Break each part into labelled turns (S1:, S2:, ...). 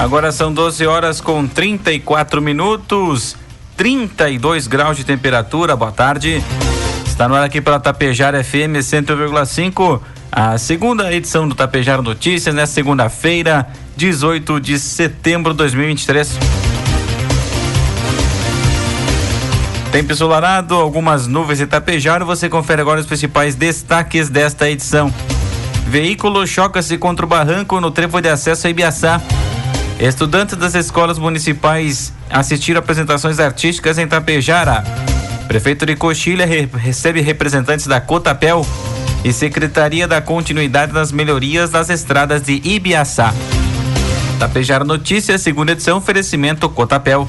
S1: Agora são 12 horas com 34 minutos, 32 graus de temperatura. Boa tarde. Está no ar aqui pela Tapejara FM 101,5. A segunda edição do Tapejara Notícias, nesta segunda-feira, 18 de setembro de 2023. Tempo ensolarado, algumas nuvens de Tapejara. Você confere agora os principais destaques desta edição. Veículo choca-se contra o barranco no trevo de acesso a Ibiaçá. Estudantes das escolas municipais assistiram apresentações artísticas em Tapejara. Prefeito de Coxilha re recebe representantes da Cotapel e Secretaria da Continuidade das Melhorias das Estradas de Ibiaçá. Tapejara Notícias, segunda edição, oferecimento Cotapel.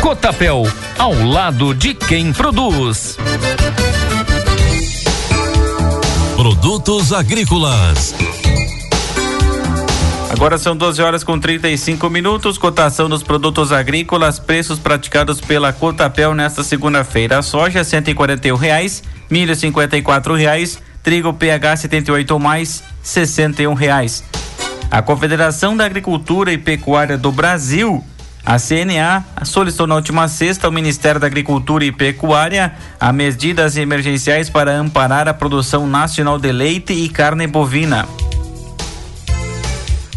S2: Cotapel, ao lado de quem produz.
S3: Produtos agrícolas.
S1: Agora são 12 horas com 35 minutos. Cotação dos produtos agrícolas, preços praticados pela Cotapel nesta segunda-feira. Soja R$ reais, milho R$ reais, trigo PH 78 ou mais R$ reais. A Confederação da Agricultura e Pecuária do Brasil a CNA solicitou na última sexta ao Ministério da Agricultura e Pecuária a medidas emergenciais para amparar a produção nacional de leite e carne bovina.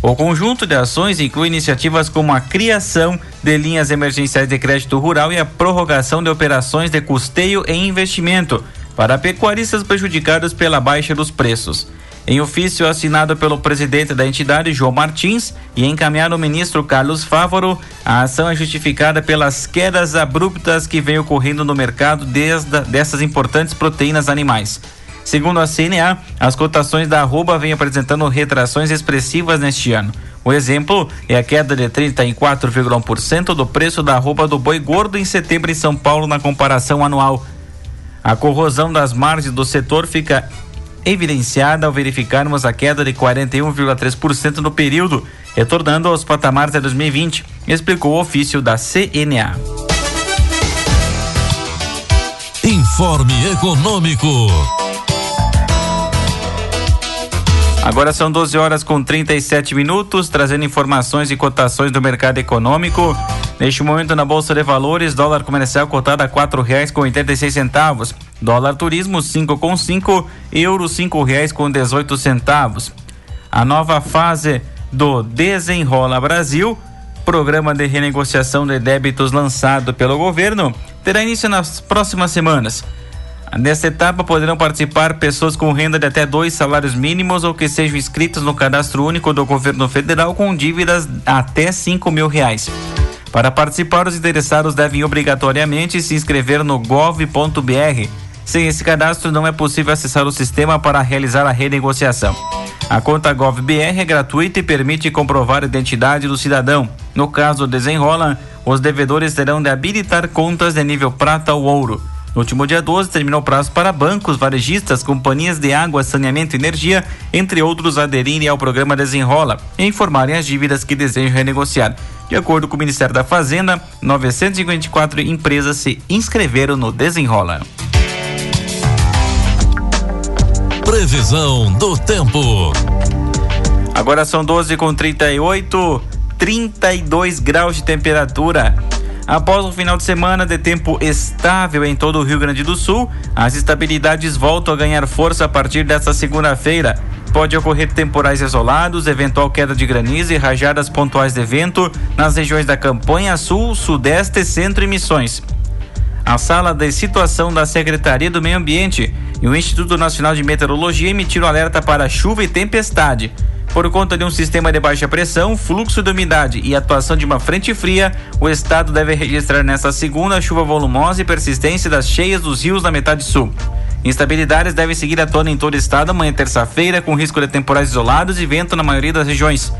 S1: O conjunto de ações inclui iniciativas como a criação de linhas emergenciais de crédito rural e a prorrogação de operações de custeio e investimento para pecuaristas prejudicados pela baixa dos preços. Em ofício assinado pelo presidente da entidade, João Martins, e encaminhado ao ministro Carlos Fávoro, a ação é justificada pelas quedas abruptas que vem ocorrendo no mercado desde dessas importantes proteínas animais. Segundo a CNA, as cotações da arroba vêm apresentando retrações expressivas neste ano. O exemplo é a queda de 34,1% do preço da arroba do boi gordo em setembro em São Paulo na comparação anual. A corrosão das margens do setor fica evidenciada ao verificarmos a queda de 41,3% no período, retornando aos patamares de 2020, explicou o ofício da CNA.
S3: Informe Econômico.
S1: Agora são 12 horas com 37 minutos, trazendo informações e cotações do mercado econômico. Neste momento, na Bolsa de Valores, dólar comercial cotado a quatro reais com oitenta centavos. Dólar turismo cinco com cinco, euro cinco reais com dezoito centavos. A nova fase do Desenrola Brasil, programa de renegociação de débitos lançado pelo governo, terá início nas próximas semanas. Nesta etapa poderão participar pessoas com renda de até dois salários mínimos ou que sejam inscritos no cadastro único do governo federal com dívidas até cinco mil reais. Para participar, os interessados devem obrigatoriamente se inscrever no gov.br. Sem esse cadastro, não é possível acessar o sistema para realizar a renegociação. A conta GovBR é gratuita e permite comprovar a identidade do cidadão. No caso Desenrola, os devedores terão de habilitar contas de nível prata ou ouro. No último dia 12, terminou o prazo para bancos, varejistas, companhias de água, saneamento e energia, entre outros, aderirem ao programa Desenrola e informarem as dívidas que desejam renegociar. De acordo com o Ministério da Fazenda, 954 empresas se inscreveram no Desenrola.
S3: Previsão do tempo.
S1: Agora são 12 com 38, 32 graus de temperatura. Após um final de semana de tempo estável em todo o Rio Grande do Sul, as estabilidades voltam a ganhar força a partir desta segunda-feira. Pode ocorrer temporais isolados, eventual queda de granizo e rajadas pontuais de vento nas regiões da Campanha Sul, Sudeste, Centro e Missões. A sala de situação da Secretaria do Meio Ambiente e o Instituto Nacional de Meteorologia emitiram alerta para chuva e tempestade. Por conta de um sistema de baixa pressão, fluxo de umidade e atuação de uma frente fria, o estado deve registrar nesta segunda chuva volumosa e persistência das cheias dos rios na metade sul. Instabilidades devem seguir atuando em todo o estado amanhã terça-feira, com risco de temporais isolados e vento na maioria das regiões.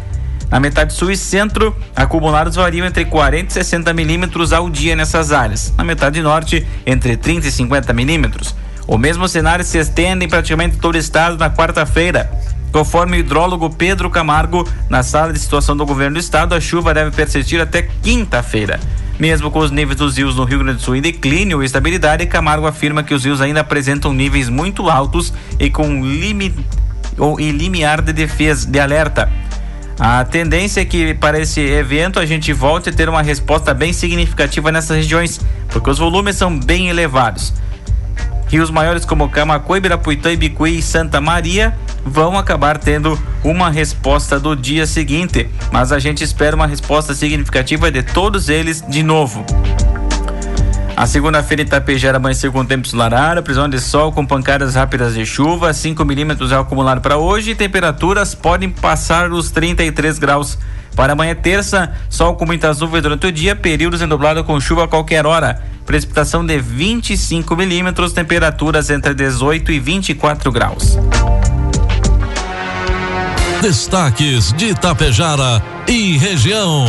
S1: Na metade sul e centro, acumulados variam entre 40 e 60 milímetros ao dia nessas áreas. Na metade norte, entre 30 e 50 milímetros. O mesmo cenário se estende em praticamente todo o estado na quarta-feira. Conforme o hidrólogo Pedro Camargo, na sala de situação do governo do estado, a chuva deve persistir até quinta-feira. Mesmo com os níveis dos rios no Rio Grande do Sul em declínio ou estabilidade, Camargo afirma que os rios ainda apresentam níveis muito altos e com limite ou limiar de defesa, de alerta. A tendência é que para esse evento a gente volte a ter uma resposta bem significativa nessas regiões, porque os volumes são bem elevados. Rios maiores como Camacuã, Ibirapuitã, Ibicuí e Santa Maria vão acabar tendo uma resposta do dia seguinte, mas a gente espera uma resposta significativa de todos eles de novo. A segunda-feira Itapejara amanheceu com tempo ensolarado, prisão de sol com pancadas rápidas de chuva, 5 milímetros é acumulado para hoje e temperaturas podem passar os 33 graus. Para amanhã, terça, sol com muitas nuvens durante o dia, períodos endoblado com chuva a qualquer hora. Precipitação de 25 milímetros, temperaturas entre 18 e 24 graus.
S3: Destaques de Itapejara e região.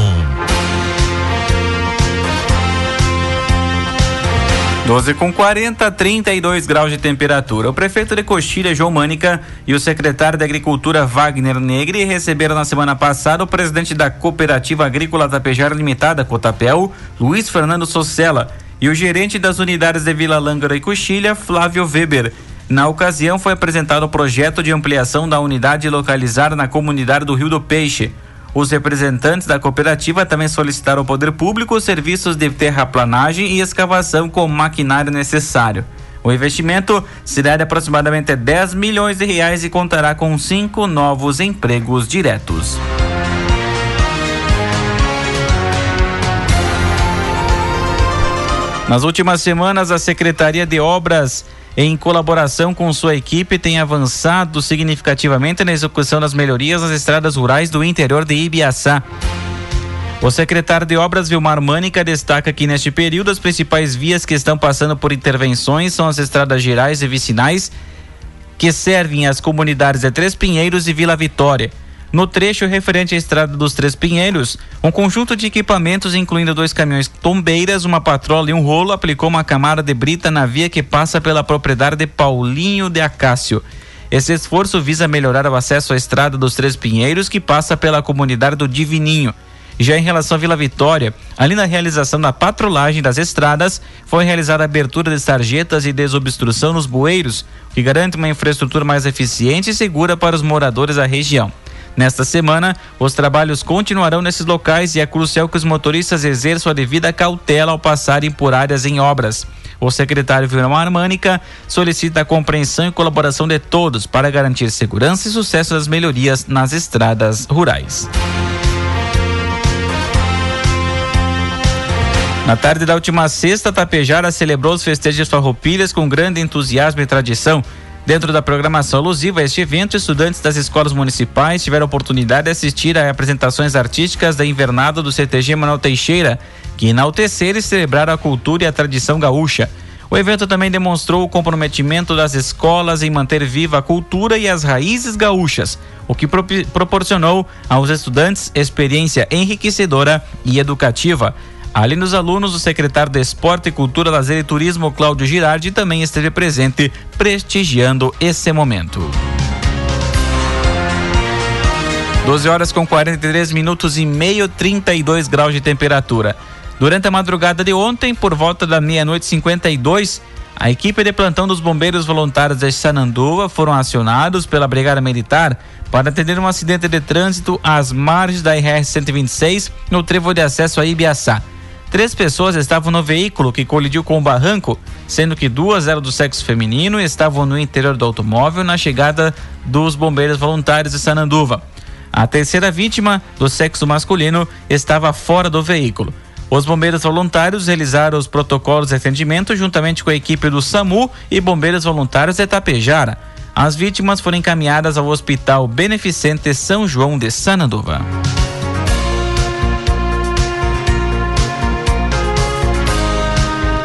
S1: 12 com 40, 32 graus de temperatura. O prefeito de Coxilha, João Mânica, e o secretário de Agricultura, Wagner Negri, receberam na semana passada o presidente da Cooperativa Agrícola Tapejara Limitada, Cotapel, Luiz Fernando Socella, e o gerente das unidades de Vila Lângara e Coxilha, Flávio Weber. Na ocasião, foi apresentado o projeto de ampliação da unidade localizada na comunidade do Rio do Peixe. Os representantes da cooperativa também solicitaram ao poder público serviços de terraplanagem e escavação com o maquinário necessário. O investimento será de aproximadamente 10 milhões de reais e contará com cinco novos empregos diretos. Nas últimas semanas, a Secretaria de Obras em colaboração com sua equipe, tem avançado significativamente na execução das melhorias nas estradas rurais do interior de Ibiaçá. O secretário de Obras Vilmar Mânica destaca que neste período as principais vias que estão passando por intervenções são as estradas gerais e vicinais que servem as comunidades de Três Pinheiros e Vila Vitória. No trecho referente à Estrada dos Três Pinheiros, um conjunto de equipamentos, incluindo dois caminhões tombeiras, uma patrola e um rolo, aplicou uma camada de brita na via que passa pela propriedade de Paulinho de Acácio. Esse esforço visa melhorar o acesso à Estrada dos Três Pinheiros, que passa pela comunidade do Divininho. Já em relação à Vila Vitória, ali na realização da patrulagem das estradas, foi realizada a abertura de sarjetas e desobstrução nos bueiros, que garante uma infraestrutura mais eficiente e segura para os moradores da região. Nesta semana, os trabalhos continuarão nesses locais e é crucial que os motoristas exerçam a devida cautela ao passarem por áreas em obras. O secretário Vilmar Mânica solicita a compreensão e colaboração de todos para garantir segurança e sucesso das melhorias nas estradas rurais. Na tarde da última sexta, Tapejara celebrou os festejos farroupilhas com grande entusiasmo e tradição. Dentro da programação alusiva a este evento, estudantes das escolas municipais tiveram a oportunidade de assistir a apresentações artísticas da invernada do CTG Manuel Teixeira, que enalteceram e celebraram a cultura e a tradição gaúcha. O evento também demonstrou o comprometimento das escolas em manter viva a cultura e as raízes gaúchas, o que pro proporcionou aos estudantes experiência enriquecedora e educativa. Além dos alunos, o secretário de Esporte, Cultura, Lazer e Turismo, Cláudio Girardi, também esteve presente, prestigiando esse momento. 12 horas com 43 minutos e meio, 32 graus de temperatura. Durante a madrugada de ontem, por volta da meia-noite 52, A equipe de plantão dos bombeiros voluntários de Sananduva foram acionados pela Brigada Militar para atender um acidente de trânsito às margens da RR-126 no trevo de acesso a Ibiaçá. Três pessoas estavam no veículo que colidiu com o barranco, sendo que duas eram do sexo feminino e estavam no interior do automóvel na chegada dos bombeiros voluntários de Sananduva. A terceira vítima, do sexo masculino, estava fora do veículo. Os bombeiros voluntários realizaram os protocolos de atendimento juntamente com a equipe do SAMU e bombeiros voluntários de Tapejara. As vítimas foram encaminhadas ao Hospital Beneficente São João de Sananduva.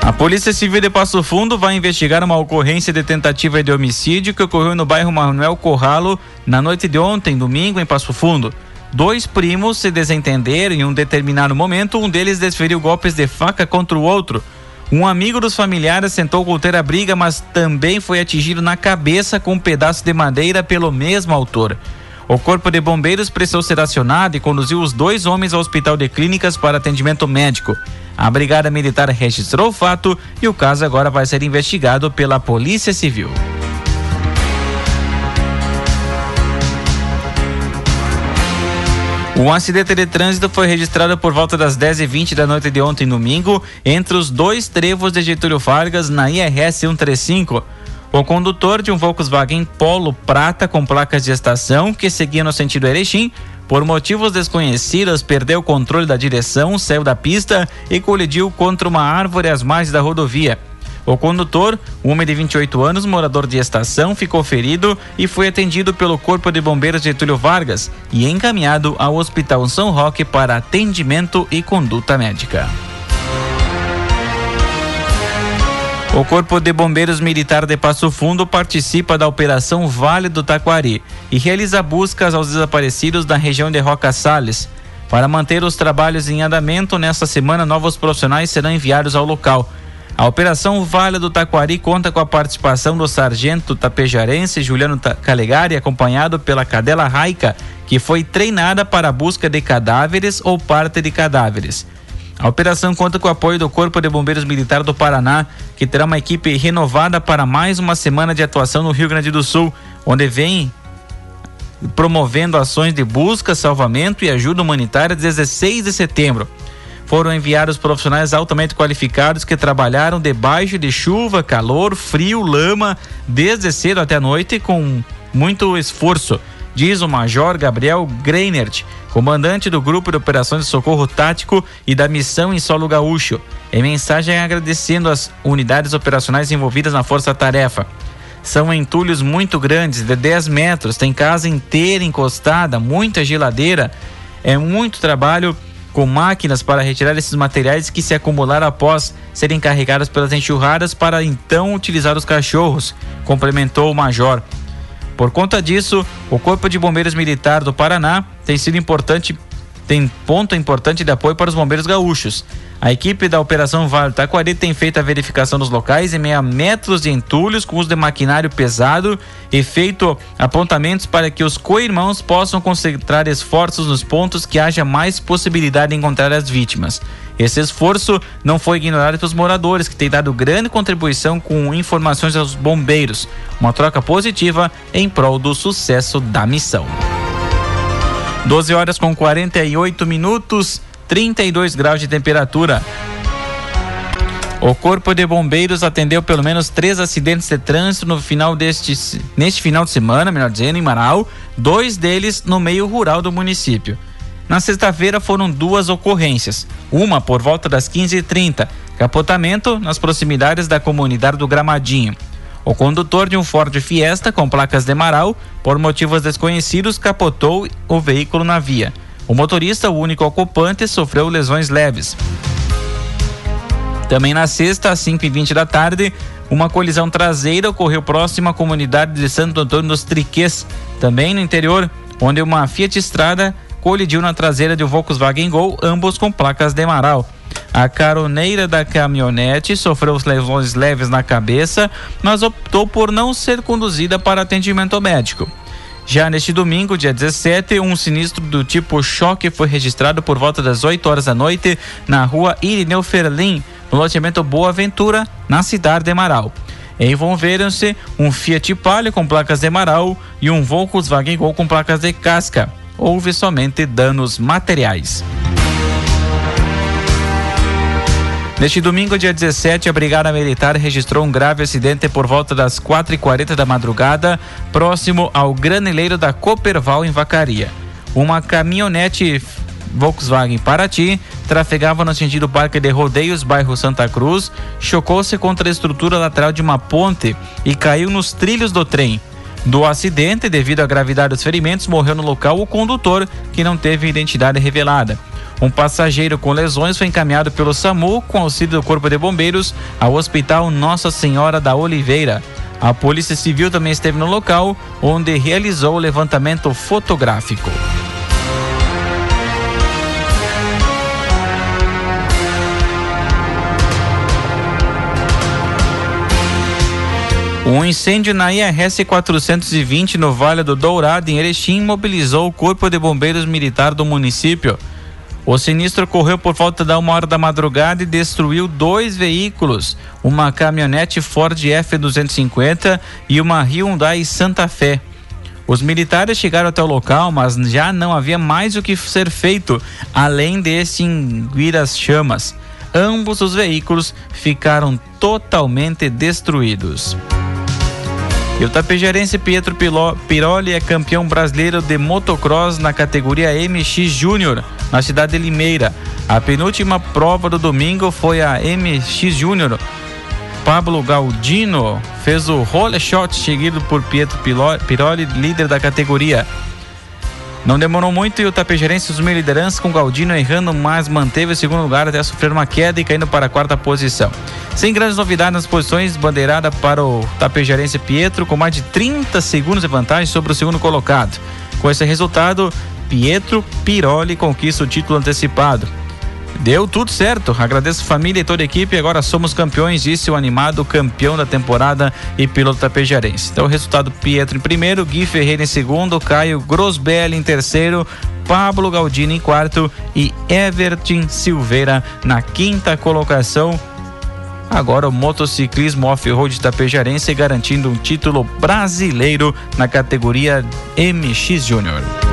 S1: A Polícia Civil de Passo Fundo vai investigar uma ocorrência de tentativa de homicídio que ocorreu no bairro Manuel Corralo na noite de ontem, domingo, em Passo Fundo. Dois primos se desentenderam em um determinado momento, um deles desferiu golpes de faca contra o outro. Um amigo dos familiares tentou conter a briga, mas também foi atingido na cabeça com um pedaço de madeira pelo mesmo autor. O corpo de bombeiros precisou ser acionado e conduziu os dois homens ao hospital de clínicas para atendimento médico. A Brigada Militar registrou o fato e o caso agora vai ser investigado pela Polícia Civil. Um acidente de trânsito foi registrado por volta das 10h20 da noite de ontem, domingo, entre os dois trevos de Getúlio Vargas na IRS 135. O condutor de um Volkswagen Polo prata com placas de estação que seguia no sentido Erechim, por motivos desconhecidos, perdeu o controle da direção, saiu da pista e colidiu contra uma árvore às margens da rodovia. O condutor, um homem de 28 anos, morador de estação, ficou ferido e foi atendido pelo Corpo de Bombeiros Getúlio Vargas e encaminhado ao Hospital São Roque para atendimento e conduta médica. O Corpo de Bombeiros Militar de Passo Fundo participa da Operação Vale do Taquari e realiza buscas aos desaparecidos da região de Roca Salles. Para manter os trabalhos em andamento, nesta semana novos profissionais serão enviados ao local. A Operação Vale do Taquari conta com a participação do sargento tapejarense Juliano Calegari, acompanhado pela cadela Raica, que foi treinada para a busca de cadáveres ou parte de cadáveres. A operação conta com o apoio do Corpo de Bombeiros Militar do Paraná, que terá uma equipe renovada para mais uma semana de atuação no Rio Grande do Sul, onde vem promovendo ações de busca, salvamento e ajuda humanitária 16 de setembro. Foram enviados profissionais altamente qualificados que trabalharam debaixo de chuva, calor, frio, lama, desde cedo até a noite com muito esforço, diz o Major Gabriel Greinert, comandante do Grupo de Operações de Socorro Tático e da Missão em Solo Gaúcho. Em mensagem agradecendo as unidades operacionais envolvidas na força-tarefa. São entulhos muito grandes, de 10 metros, tem casa inteira encostada, muita geladeira, é muito trabalho com máquinas para retirar esses materiais que se acumularam após serem carregados pelas enxurradas para então utilizar os cachorros, complementou o major. Por conta disso, o Corpo de Bombeiros Militar do Paraná tem sido importante, tem ponto importante de apoio para os bombeiros gaúchos. A equipe da Operação Vale Taquari tem feito a verificação dos locais em meio a metros de entulhos com uso de maquinário pesado e feito apontamentos para que os co-irmãos possam concentrar esforços nos pontos que haja mais possibilidade de encontrar as vítimas. Esse esforço não foi ignorado pelos moradores, que têm dado grande contribuição com informações aos bombeiros. Uma troca positiva em prol do sucesso da missão. 12 horas com 48 minutos. 32 graus de temperatura. O Corpo de Bombeiros atendeu pelo menos três acidentes de trânsito no final deste, neste final de semana, melhor dizendo, em Manaus, dois deles no meio rural do município. Na sexta-feira foram duas ocorrências, uma por volta das 15h30, capotamento nas proximidades da comunidade do Gramadinho. O condutor de um Ford Fiesta com placas de Marau, por motivos desconhecidos, capotou o veículo na via. O motorista, o único ocupante, sofreu lesões leves. Também na sexta, às 5h20 da tarde, uma colisão traseira ocorreu próximo à comunidade de Santo Antônio dos Triquês, também no interior, onde uma Fiat Estrada colidiu na traseira de um Volkswagen Gol, ambos com placas de Amaral. A caroneira da caminhonete sofreu lesões leves na cabeça, mas optou por não ser conduzida para atendimento médico. Já neste domingo, dia 17, um sinistro do tipo choque foi registrado por volta das 8 horas da noite na rua Irineu Ferlim, no loteamento Boa Ventura, na cidade de Marau. Envolveram-se um Fiat Palio com placas de Marau e um Volkswagen Gol com placas de casca. Houve somente danos materiais. Neste domingo, dia 17, a Brigada Militar registrou um grave acidente por volta das 4h40 da madrugada, próximo ao granileiro da Cooperval, em Vacaria. Uma caminhonete Volkswagen Paraty trafegava no sentido Parque de Rodeios, bairro Santa Cruz, chocou-se contra a estrutura lateral de uma ponte e caiu nos trilhos do trem. Do acidente, devido à gravidade dos ferimentos, morreu no local o condutor, que não teve identidade revelada. Um passageiro com lesões foi encaminhado pelo SAMU, com auxílio do Corpo de Bombeiros, ao Hospital Nossa Senhora da Oliveira. A Polícia Civil também esteve no local, onde realizou o levantamento fotográfico. Um incêndio na IRS 420 no Vale do Dourado, em Erechim, mobilizou o Corpo de Bombeiros Militar do município. O sinistro ocorreu por volta da uma hora da madrugada e destruiu dois veículos, uma caminhonete Ford F250 e uma Hyundai Santa Fé. Os militares chegaram até o local, mas já não havia mais o que ser feito, além de extinguir as chamas. Ambos os veículos ficaram totalmente destruídos. E o tapejarense Pietro Piroli é campeão brasileiro de motocross na categoria MX Júnior, na cidade de Limeira. A penúltima prova do domingo foi a MX Júnior. Pablo Galdino fez o roller shot seguido por Pietro Piroli, líder da categoria. Não demorou muito e o Tapejarense assumiu liderança com Galdino errando, mas manteve o segundo lugar até sofrer uma queda e caindo para a quarta posição. Sem grandes novidades nas posições, bandeirada para o Tapejarense Pietro com mais de 30 segundos de vantagem sobre o segundo colocado. Com esse resultado, Pietro Piroli conquista o título antecipado. Deu tudo certo. Agradeço a família e toda a equipe. Agora somos campeões, disse o animado campeão da temporada e piloto tapejarense. Então, resultado: Pietro em primeiro, Gui Ferreira em segundo, Caio Grosbelli em terceiro, Pablo Galdini em quarto e Everton Silveira na quinta colocação. Agora o motociclismo off-road tapejarense garantindo um título brasileiro na categoria MX Júnior.